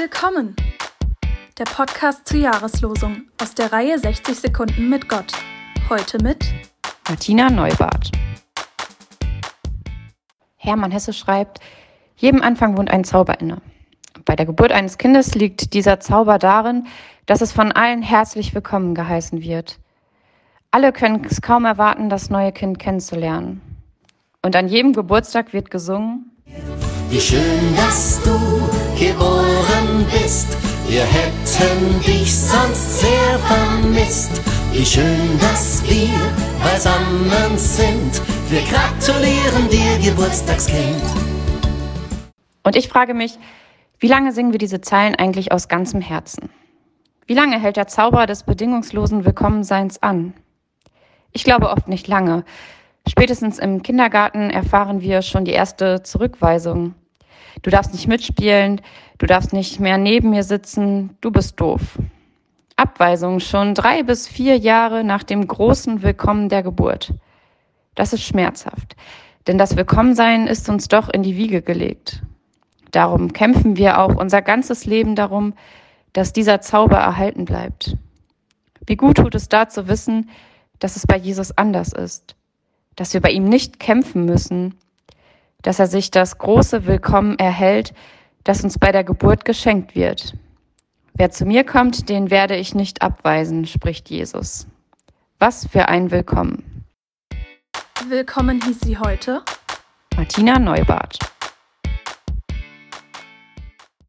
Willkommen! Der Podcast zur Jahreslosung aus der Reihe 60 Sekunden mit Gott. Heute mit Martina Neubart. Hermann Hesse schreibt, jedem Anfang wohnt ein Zauber inne. Bei der Geburt eines Kindes liegt dieser Zauber darin, dass es von allen herzlich willkommen geheißen wird. Alle können es kaum erwarten, das neue Kind kennenzulernen. Und an jedem Geburtstag wird gesungen, wie schön, dass du bist. Wir hätten dich sonst sehr vermisst. Wie schön, dass wir beisammen sind. Wir gratulieren dir, Geburtstagskind. Und ich frage mich, wie lange singen wir diese Zeilen eigentlich aus ganzem Herzen? Wie lange hält der Zauber des bedingungslosen Willkommenseins an? Ich glaube oft nicht lange. Spätestens im Kindergarten erfahren wir schon die erste Zurückweisung. Du darfst nicht mitspielen, du darfst nicht mehr neben mir sitzen, du bist doof. Abweisung schon drei bis vier Jahre nach dem großen Willkommen der Geburt. Das ist schmerzhaft, denn das Willkommensein ist uns doch in die Wiege gelegt. Darum kämpfen wir auch unser ganzes Leben darum, dass dieser Zauber erhalten bleibt. Wie gut tut es da zu wissen, dass es bei Jesus anders ist, dass wir bei ihm nicht kämpfen müssen, dass er sich das große Willkommen erhält, das uns bei der Geburt geschenkt wird. Wer zu mir kommt, den werde ich nicht abweisen, spricht Jesus. Was für ein Willkommen. Willkommen hieß sie heute Martina Neubart.